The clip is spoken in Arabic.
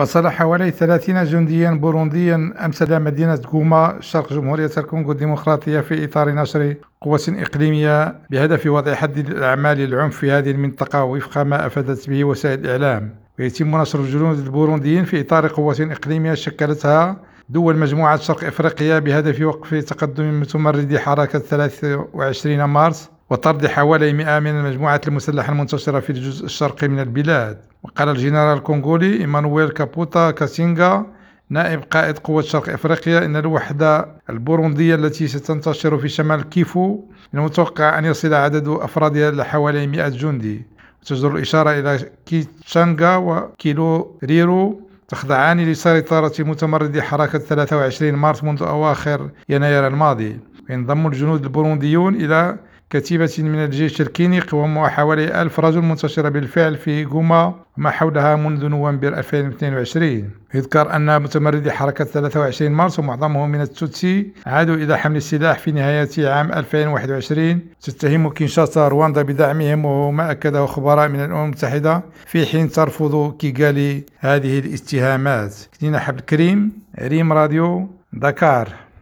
وصل حوالي 30 جنديا بورونديا أمس إلى مدينة غوما شرق جمهورية الكونغو الديمقراطية في إطار نشر قوة إقليمية بهدف وضع حد الأعمال العنف في هذه المنطقة وفق ما أفادت به وسائل الإعلام. ويتم نشر الجنود البورونديين في إطار قوة إقليمية شكلتها دول مجموعة شرق إفريقيا بهدف وقف تقدم متمردي حركة 23 مارس وطرد حوالي 100 من المجموعات المسلحة المنتشرة في الجزء الشرقي من البلاد. وقال الجنرال الكونغولي إيمانويل كابوتا كاسينغا نائب قائد قوة شرق إفريقيا إن الوحدة البوروندية التي ستنتشر في شمال كيفو المتوقع أن يصل عدد أفرادها لحوالي 100 جندي. وتجدر الإشارة إلى كيتشانغا وكيلو ريرو تخضعان لسيطرة متمردي حركة 23 مارس منذ أواخر يناير الماضي. وينضم الجنود البورونديون إلى كتيبة من الجيش الكيني قوامها حوالي ألف رجل منتشرة بالفعل في غوما وما حولها منذ نوفمبر 2022 يذكر أن متمردي حركة 23 مارس ومعظمهم من التوتسي عادوا إلى حمل السلاح في نهاية عام 2021 تتهم كينشاسا رواندا بدعمهم وهو ما أكده خبراء من الأمم المتحدة في حين ترفض كيغالي هذه الاتهامات. كنينة حبل كريم ريم راديو دكار